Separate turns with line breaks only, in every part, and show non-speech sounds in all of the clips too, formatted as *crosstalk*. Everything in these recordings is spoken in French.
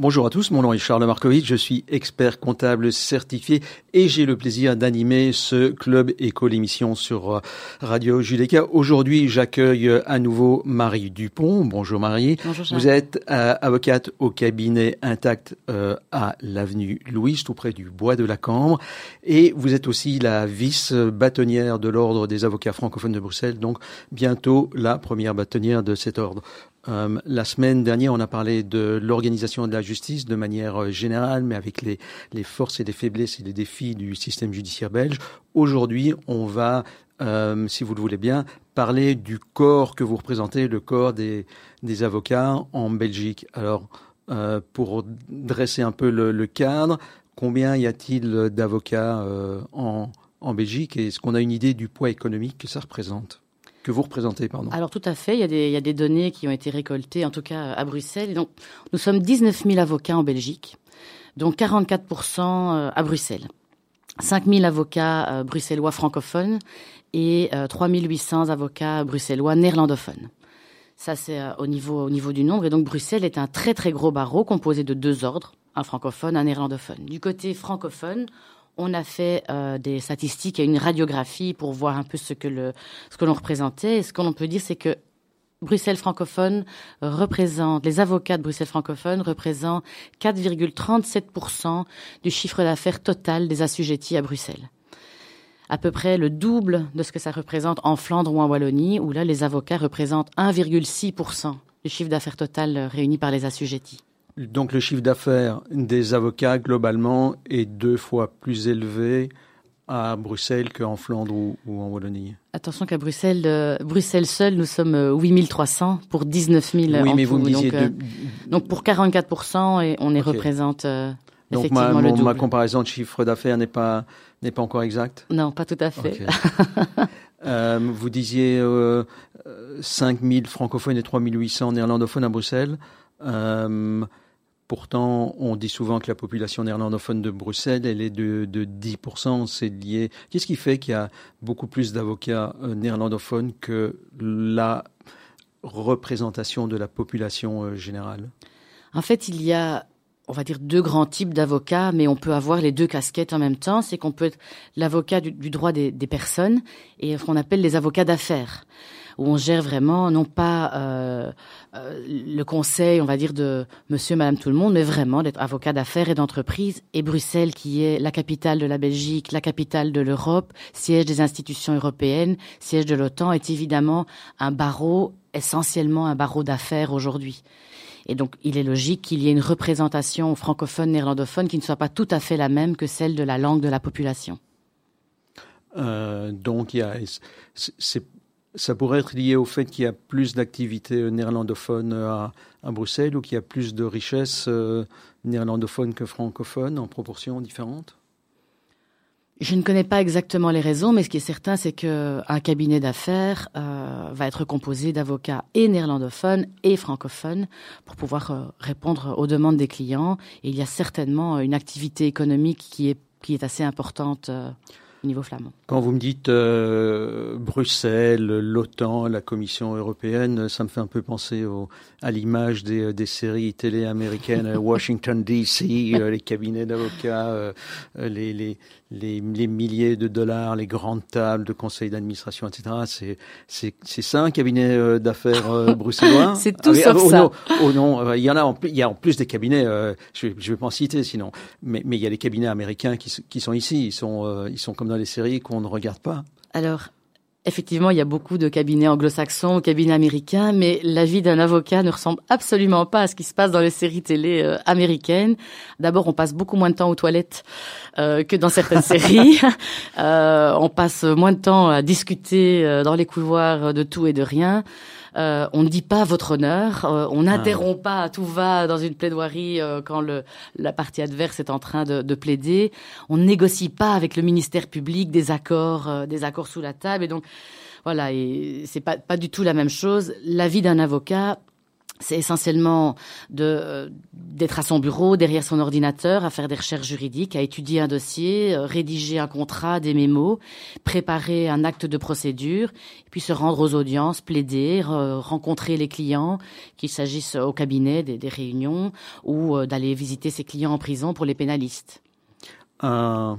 Bonjour à tous, mon nom est Charles Markovitch, je suis expert comptable certifié et j'ai le plaisir d'animer ce club éco l'émission sur euh, Radio Judeca. Aujourd'hui, j'accueille euh, à nouveau Marie Dupont. Bonjour Marie.
Bonjour
Vous êtes euh, avocate au cabinet Intact à l'avenue Louise, tout près du bois de la Cambre et vous êtes aussi la vice-bâtonnière de l'ordre des avocats francophones de Bruxelles, donc bientôt la première bâtonnière de cet ordre. Euh, la semaine dernière, on a parlé de l'organisation de la justice de manière euh, générale, mais avec les, forces et les faiblesses et les défis du système judiciaire belge. Aujourd'hui, on va, euh, si vous le voulez bien, parler du corps que vous représentez, le corps des, avocats en Belgique. Alors, pour dresser un peu le, cadre, combien y a-t-il d'avocats en, en Belgique et est-ce qu'on a une idée du poids économique que ça représente? Que vous représentez, pardon.
Alors tout à fait, il y, a des, données qui ont été récoltées, en tout cas à Bruxelles. Donc, nous sommes 19 000 avocats en Belgique, dont 44% à Bruxelles. 5 000 avocats euh, bruxellois francophones et euh, 3 800 avocats bruxellois néerlandophones. Ça, c'est euh, au, niveau, au niveau du nombre. Et donc, Bruxelles est un très, très gros barreau composé de deux ordres, un francophone, un néerlandophone. Du côté francophone, on a fait euh, des statistiques et une radiographie pour voir un peu ce que ce que l'on représentait. Et ce qu'on peut dire, c'est que Bruxelles francophone représente, les avocats de Bruxelles francophone représentent 4,37% du chiffre d'affaires total des assujettis à Bruxelles. À peu près le double de ce que ça représente en Flandre ou en Wallonie, où là, les avocats représentent 1,6% du chiffre d'affaires total réuni par les assujettis.
Donc le chiffre d'affaires des avocats globalement est deux fois plus élevé à Bruxelles qu'en Flandre ou, ou, en Wallonie.
Attention qu'à Bruxelles, euh, Bruxelles seul, nous sommes 8300 euh, pour 19 000
Oui, mais vous me disiez...
donc, euh,
de...
donc, pour 44 et on est
Ok.
représente euh,
Donc
effectivement
ma,
le
mon-
double.
ma comparaison de chiffre d'affaires n'est pas, n'est pas encore exacte?
Non, pas tout à fait. *laughs*
Vous disiez euh, euh, 5 000 francophones et 3 800 néerlandophones à Bruxelles. Euh, pourtant, on dit souvent que la population néerlandophone de Bruxelles, elle est de, de 10%. C'est lié. Qu'est-ce qui fait qu'il y a beaucoup plus d'avocats euh, néerlandophones que la représentation de la population euh, générale?
En fait, il y a, on va dire, deux grands types d'avocats, mais on peut avoir les deux casquettes en même temps. C'est qu'on peut être l'avocat du, du droit des, des personnes et ce qu'on appelle les avocats d'affaires, où on gère vraiment non pas euh, euh, le conseil, on va dire, de monsieur, madame, tout le monde, mais vraiment d'être avocat d'affaires et d'entreprise. Et Bruxelles, qui est la capitale de la Belgique, la capitale de l'Europe, siège des institutions européennes, siège de l'OTAN, est évidemment un barreau, essentiellement un barreau d'affaires aujourd'hui. Et donc, il est logique qu'il y ait une représentation francophone, néerlandophone qui ne soit pas tout à fait la même que celle de la langue de la population.
Euh, donc, c'est- ça pourrait être lié au fait qu'il y a plus d'activités euh, néerlandophones à, Bruxelles ou qu'il y a plus de richesses euh, néerlandophones que francophones en proportion différente?
Je ne connais pas exactement les raisons, mais ce qui est certain, c'est qu'un cabinet d'affaires euh, va être composé d'avocats et néerlandophones et francophones pour pouvoir répondre aux demandes des clients. Et il y a certainement une activité économique qui est, assez importante au niveau flamand.
Quand vous me dites euh, Bruxelles, l'OTAN, la Commission européenne, ça me fait un peu penser au, à l'image des, des séries télé américaines, euh, *laughs* Washington DC, euh, les cabinets d'avocats, euh, euh, les, les, les, les milliers de dollars, les grandes tables de conseils d'administration, etc. C'est, c'est, c'est ça un cabinet euh, d'affaires euh, *laughs* bruxellois
C'est tout
Ah
sauf
oh
ça.
Non, oh non, euh, il y en a en il y a en plus des cabinets, euh, je, je vais pas en citer sinon, mais, mais il y a les cabinets américains qui, qui sont ici, ils sont, euh, ils sont comme dans les séries qu'on ne regarde pas.
Alors, effectivement, il y a beaucoup de cabinets anglo-saxons, cabinets américains, mais la vie d'un avocat ne ressemble absolument pas à ce qui se passe dans les séries télé euh, américaines. D'abord, on passe beaucoup moins de temps aux toilettes euh, que dans certaines *laughs* séries. Euh, on passe moins de temps à discuter dans les couloirs de tout et de rien. Euh, on ne dit pas votre honneur, euh, on n'interrompt pas à tout va dans une plaidoirie euh, quand le, la partie adverse est en train de, de plaider. On ne négocie pas avec le ministère public des accords, des accords sous la table. Et donc, voilà, et c'est pas, pas du tout la même chose. La vie d'un avocat, c'est essentiellement de euh, d'être à son bureau, derrière son ordinateur, à faire des recherches juridiques, à étudier un dossier, euh, rédiger un contrat, des mémos, préparer un acte de procédure, puis se rendre aux audiences, plaider, rencontrer les clients, qu'il s'agisse au cabinet des, des réunions ou euh, d'aller visiter ses clients en prison pour les pénalistes.
Un,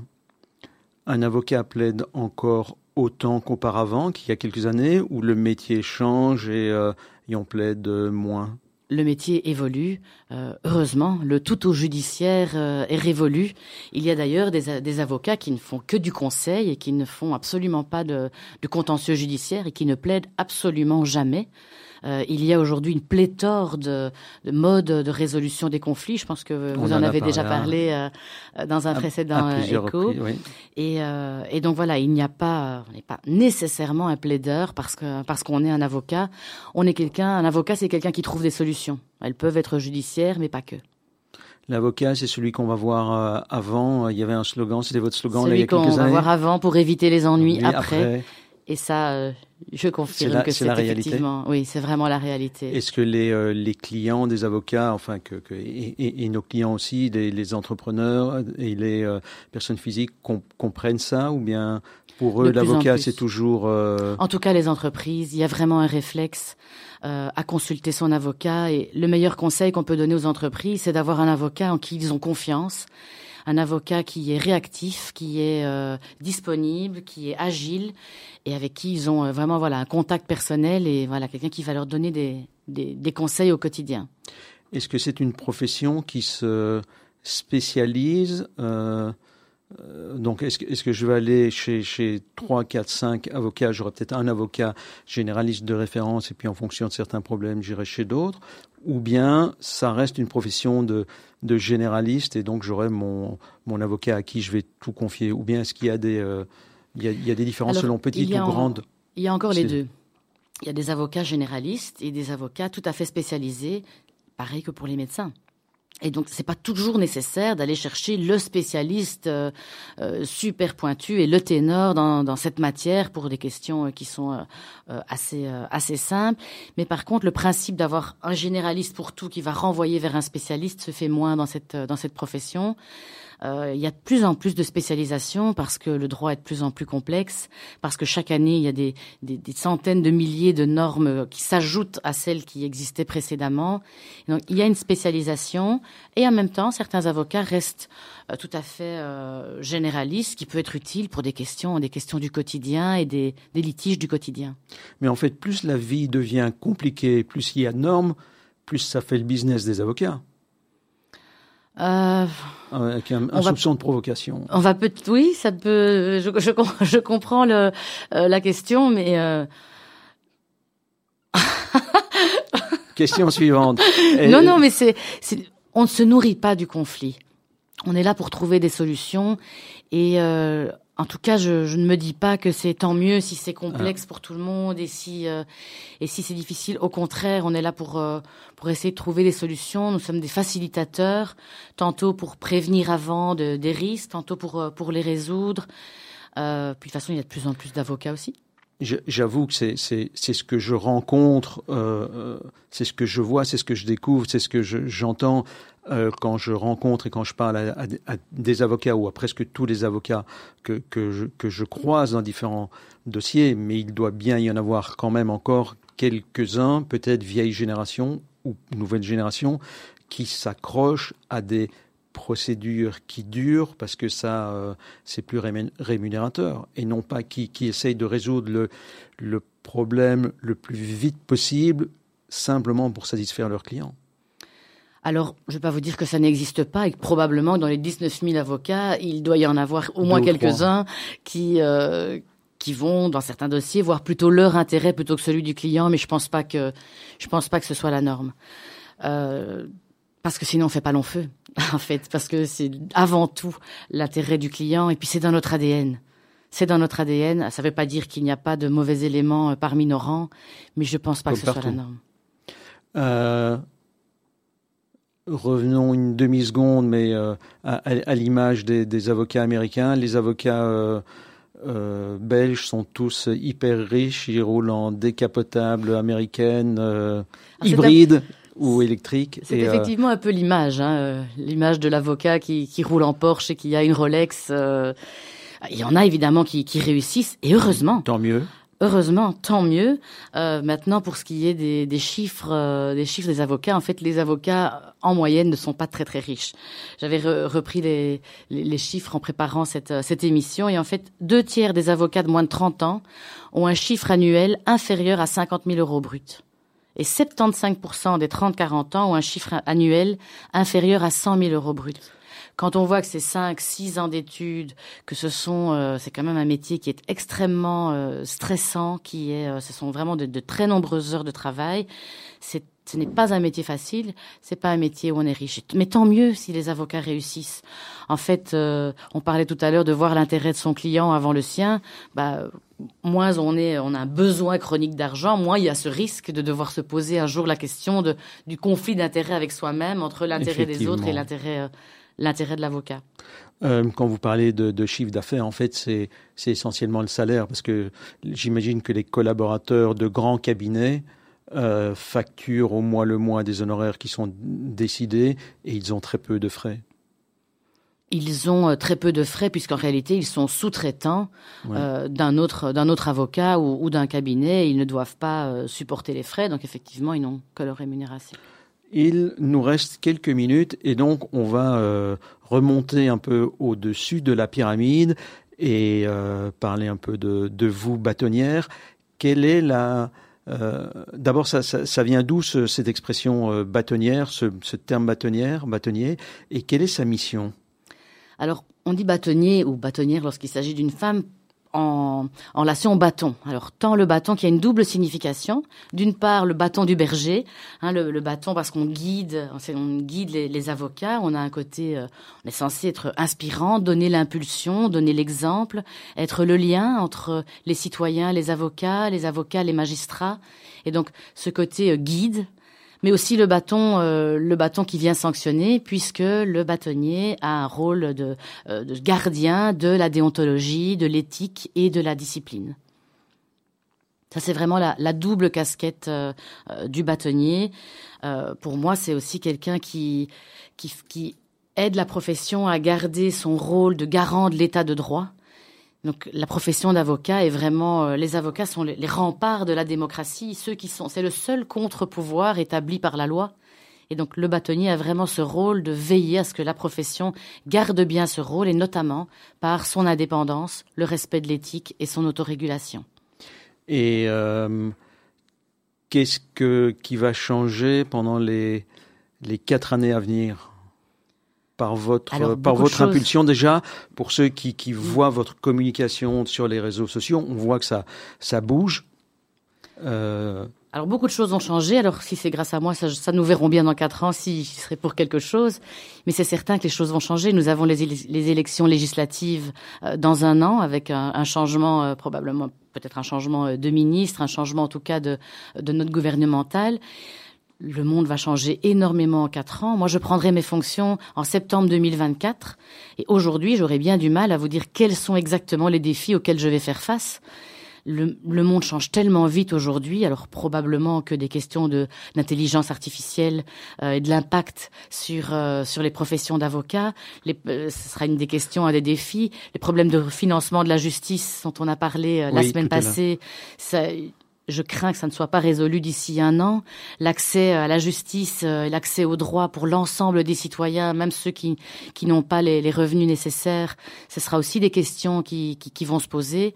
un avocat plaide encore autant qu'auparavant, qu'il y a quelques années, où le métier change et et on plaide moins?
Le métier évolue. Euh, heureusement, le tout au judiciaire euh, est révolu. Il y a d'ailleurs des, des, avocats qui ne font que du conseil et qui ne font absolument pas de, de contentieux judiciaire et qui ne plaident absolument jamais. Euh, il y a aujourd'hui une pléthore de, de, modes de résolution des conflits. Je pense que vous en, avez déjà parlé euh, dans un précédent euh, écho. et, et, donc voilà, il n'y a pas, on n'est pas nécessairement un plaideur parce que parce qu'on est un avocat. On est quelqu'un, un avocat, c'est quelqu'un qui trouve des solutions. Elles peuvent être judiciaires, mais pas que.
L'avocat, c'est celui qu'on va voir avant. Il y avait un slogan, c'était votre slogan
là,
il y a quelques années.
Celui qu'on va voir avant pour éviter les ennuis après. après. Et ça, euh, je confirme que c'est effectivement, oui, c'est vraiment la réalité.
Est-ce que les, euh, les clients des avocats, enfin que, que et, et, nos clients aussi, les, les entrepreneurs et les euh, personnes physiques comprennent ça, ou bien pour eux l'avocat c'est toujours.
En tout cas, les entreprises, il y a vraiment un réflexe à consulter son avocat. Et le meilleur conseil qu'on peut donner aux entreprises, c'est d'avoir un avocat en qui ils ont confiance un avocat qui est réactif, qui est euh, disponible, qui est agile et avec qui ils ont euh, vraiment voilà un contact personnel et voilà quelqu'un qui va leur donner des, des, conseils au quotidien.
Est-ce que c'est une profession qui se spécialise euh, donc, est-ce que, est que, je vais aller chez, chez 3, 4, 5 avocats? J'aurai peut-être un avocat généraliste de référence et puis en fonction de certains problèmes, j'irai chez d'autres. Ou bien ça reste une profession de, de généraliste et donc j'aurai mon, mon avocat à qui je vais tout confier Ou bien est-ce qu'il y a des, euh, il, y a, il y a des différences selon petites ou grandes?
Il y a encore les deux. Il y a des avocats généralistes et des avocats tout à fait spécialisés, pareil que pour les médecins. Et donc, c'est pas toujours nécessaire d'aller chercher le spécialiste euh, euh, super pointu et le ténor dans, dans, cette matière pour des questions qui sont assez assez simples. Mais par contre, le principe d'avoir un généraliste pour tout qui va renvoyer vers un spécialiste se fait moins dans cette dans cette profession. Euh, il y a de plus en plus de spécialisation parce que le droit est de plus en plus complexe, parce que chaque année, il y a des, des, centaines de milliers de normes qui s'ajoutent à celles qui existaient précédemment. donc, il y a une spécialisation et en même temps, certains avocats restent euh, tout à fait euh, généralistes, qui peut être utile pour des questions, des questions du quotidien et des, des litiges du quotidien.
Mais en fait, plus la vie devient compliquée, plus il y a de normes, plus ça fait le business des avocats. Euh, Avec un, un soupçon de provocation.
On va peut oui, ça peut. Je, je, *laughs* je comprends le, euh, la question, mais. Euh... *laughs*
question suivante.
non, non, mais c'est, on ne se nourrit pas du conflit. On est là pour trouver des solutions et euh, en tout cas, je, je, ne me dis pas que c'est tant mieux si c'est complexe ah. pour tout le monde et si euh, et si c'est difficile. Au contraire, on est là pour euh, pour essayer de trouver des solutions. Nous sommes des facilitateurs, tantôt pour prévenir avant de, des risques, tantôt pour euh, pour les résoudre. Euh, puis de toute façon, il y a de plus en plus d'avocats aussi.
J'avoue que c'est ce que je rencontre, c'est ce que je vois, c'est ce que je découvre, c'est ce que j'entends euh, quand je rencontre et quand je parle à, des avocats ou à presque tous les avocats que, que, je, que je croise dans différents dossiers, mais il doit bien y en avoir quand même encore quelques-uns, peut-être vieille génération ou nouvelle génération, qui s'accrochent à des procédures qui durent parce que ça euh, c'est plus rémunérateur et non pas qui, qui essayent de résoudre le, le problème le plus vite possible simplement pour satisfaire leurs clients.
Alors, je ne vais pas vous dire que ça n'existe pas et que probablement dans les 19 000 avocats, il doit y en avoir au moins quelques-uns qui euh, qui vont dans certains dossiers voir plutôt leur intérêt plutôt que celui du client, mais je pense pas que je pense pas que ce soit la norme. Euh, parce que sinon on fait pas long feu, *laughs* en fait, parce que c'est avant tout l'intérêt du client et puis c'est dans notre ADN. C'est dans notre ADN. Ça ne veut pas dire qu'il n'y a pas de mauvais éléments euh, parmi nos rangs, mais je pense pas Comme que ce partout. soit la norme.
Euh, revenons une demi-seconde, mais euh, à, à l'image des, des, avocats américains, les avocats euh, belges sont tous hyper riches, ils roulent en décapotable américaine, hybride. Ou électrique.
C'est effectivement un peu l'image, hein, l'image de l'avocat qui, qui, roule en Porsche et qui a une Rolex. il y en a évidemment qui, qui réussissent, et heureusement.
Tant mieux.
Heureusement, tant mieux. Euh, maintenant, pour ce qui est des, des chiffres, euh, des chiffres des avocats, en fait, les avocats en moyenne ne sont pas très très riches. J'avais repris les, les, chiffres en préparant cette, euh, cette émission, et en fait, deux tiers des avocats de moins de 30 ans ont un chiffre annuel inférieur à 50 000 euros bruts. Et 75% des 30-40 ans ont un chiffre annuel inférieur à 100 000 euros bruts. Quand on voit que c'est 5, 6 ans d'études, que ce sont, euh, c'est quand même un métier qui est extrêmement euh, stressant, qui est, euh, ce sont vraiment de, de, très nombreuses heures de travail. C'est ce n'est pas un métier facile, c'est pas un métier où on est riche. Mais tant mieux si les avocats réussissent. En fait, on parlait tout à l'heure de voir l'intérêt de son client avant le sien. Bah, moins on est, on a un besoin chronique d'argent, moins il y a ce risque de devoir se poser un jour la question de, du conflit d'intérêt avec soi-même entre l'intérêt des autres et l'intérêt l'intérêt de l'avocat.
Euh, quand vous parlez de, de chiffre d'affaires, en fait, c'est essentiellement le salaire, parce que j'imagine que les collaborateurs de grands cabinets euh, facturent au mois le mois des honoraires qui sont décidés et ils ont très peu de frais.
Ils ont euh, très peu de frais puisqu'en réalité ils sont sous-traitants euh, d'un autre d'un autre avocat ou, ou d'un cabinet. Ils ne doivent pas euh, supporter les frais, donc effectivement ils n'ont que leur rémunération.
Il nous reste quelques minutes et donc on va euh, remonter un peu au-dessus de la pyramide et parler un peu de, de, vous, bâtonnière. Quelle est la... Euh, D'abord, ça, vient d'où cette expression euh, bâtonnière, ce, terme bâtonnière, bâtonnier, et quelle est sa mission?
Alors, on dit bâtonnier ou bâtonnière lorsqu'il s'agit d'une femme en, en bâton. Alors tant le bâton qui a une double signification. D'une part le bâton du berger, hein, le, bâton parce qu'on guide, on guide les, avocats. On a un côté, euh, on est censé être inspirant, donner l'impulsion, donner l'exemple, être le lien entre les citoyens, les avocats, les avocats, les magistrats. Et donc ce côté euh, guide, mais aussi le bâton, euh, le bâton qui vient sanctionner, puisque le bâtonnier a un rôle de, euh, de gardien de la déontologie, de l'éthique et de la discipline. Ça, c'est vraiment la, la, double casquette euh, du bâtonnier. pour moi, c'est aussi quelqu'un qui, qui aide la profession à garder son rôle de garant de l'état de droit donc la profession d'avocat est vraiment, euh, les avocats sont les, remparts de la démocratie, ceux qui sont, c'est le seul contre-pouvoir établi par la loi. Et donc le bâtonnier a vraiment ce rôle de veiller à ce que la profession garde bien ce rôle, et notamment par son indépendance, le respect de l'éthique et son autorégulation.
Et euh, qu'est-ce que qui va changer pendant les les quatre années à venir? Par votre par votre impulsion déjà. Pour ceux qui, qui mm. voient votre communication sur les réseaux sociaux on voit que ça ça bouge.
Euh... alors beaucoup de choses ont changé. Alors si c'est grâce à moi ça, ça nous verrons bien dans quatre ans si je serai pour quelque chose. Mais c'est certain que les choses vont changer. Nous avons les, les élections législatives euh, dans un an avec un, un changement euh, probablement peut-être un changement de ministre un changement en tout cas de de notre gouvernemental le monde va changer énormément en quatre ans. Moi, je prendrai mes fonctions en septembre 2024. Et aujourd'hui, j'aurais bien du mal à vous dire quels sont exactement les défis auxquels je vais faire face. Le, le monde change tellement vite aujourd'hui, alors probablement que des questions de d'intelligence artificielle euh, et de l'impact sur euh, sur les professions d'avocats, euh, ce sera une des questions, un des défis. Les problèmes de financement de la justice dont on a parlé euh, la semaine passée, ça, je crains que ça ne soit pas résolu d'ici un an. L'accès à la justice, euh, l'accès aux droits pour l'ensemble des citoyens, même ceux qui, qui n'ont pas les, revenus nécessaires, ce sera aussi des questions qui, qui, vont se poser.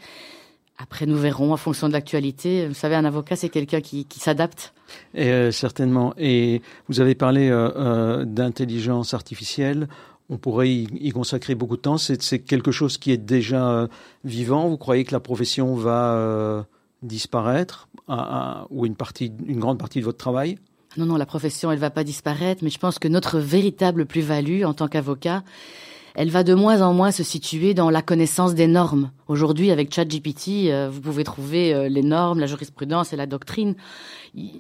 Après, nous verrons en fonction de l'actualité. Vous savez, un avocat, c'est quelqu'un qui, qui s'adapte.
Euh, certainement. Et vous avez parlé euh, euh, d'intelligence artificielle. On pourrait y, consacrer beaucoup de temps. C'est quelque chose qui est déjà euh, vivant. Vous croyez que la profession va disparaître ou une partie, une grande partie de votre travail?
Non, non, la profession, elle va pas disparaître, mais je pense que notre véritable plus-value en tant qu'avocat, elle va de moins en moins se situer dans la connaissance des normes. Aujourd'hui, avec ChatGPT, euh, vous pouvez trouver euh, les normes, la jurisprudence et la doctrine,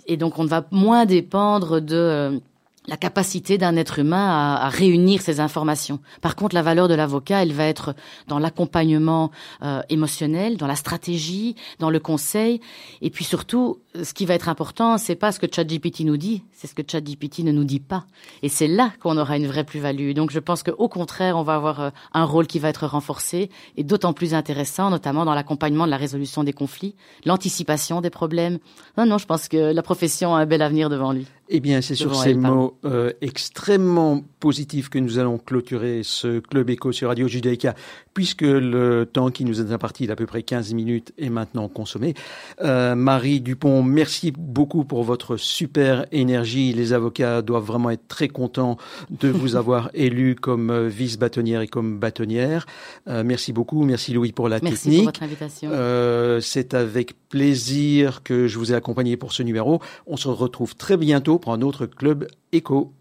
et donc on va moins dépendre de euh, la capacité d'un être humain à, à, réunir ces informations. Par contre, la valeur de l'avocat, elle va être dans l'accompagnement euh, émotionnel, dans la stratégie, dans le conseil, et puis surtout, ce qui va être important, c'est pas ce que ChatGPT nous dit, c'est ce que ChatGPT ne nous dit pas. Et c'est là qu'on aura une vraie plus-value. Donc je pense qu'au contraire, on va avoir euh, un rôle qui va être renforcé et d'autant plus intéressant, notamment dans l'accompagnement de la résolution des conflits, l'anticipation des problèmes. Non, non, je pense que la profession a un bel avenir devant lui.
Eh bien, c'est sur ces mots euh, extrêmement positifs que nous allons clôturer ce Club Éco sur Radio Judaïka, puisque le temps qui nous est imparti d'à peu près 15 minutes est maintenant consommé. Euh, Marie Dupont, merci beaucoup pour votre super énergie. Les avocats doivent vraiment être très contents de vous *laughs* avoir élu comme euh, vice-bâtonnière et comme bâtonnière. Euh, merci beaucoup. Merci Louis pour la
merci
technique.
Pour votre invitation.
Euh, c'est avec plaisir que je vous ai accompagné pour ce numéro. On se retrouve très bientôt pour un autre club éco.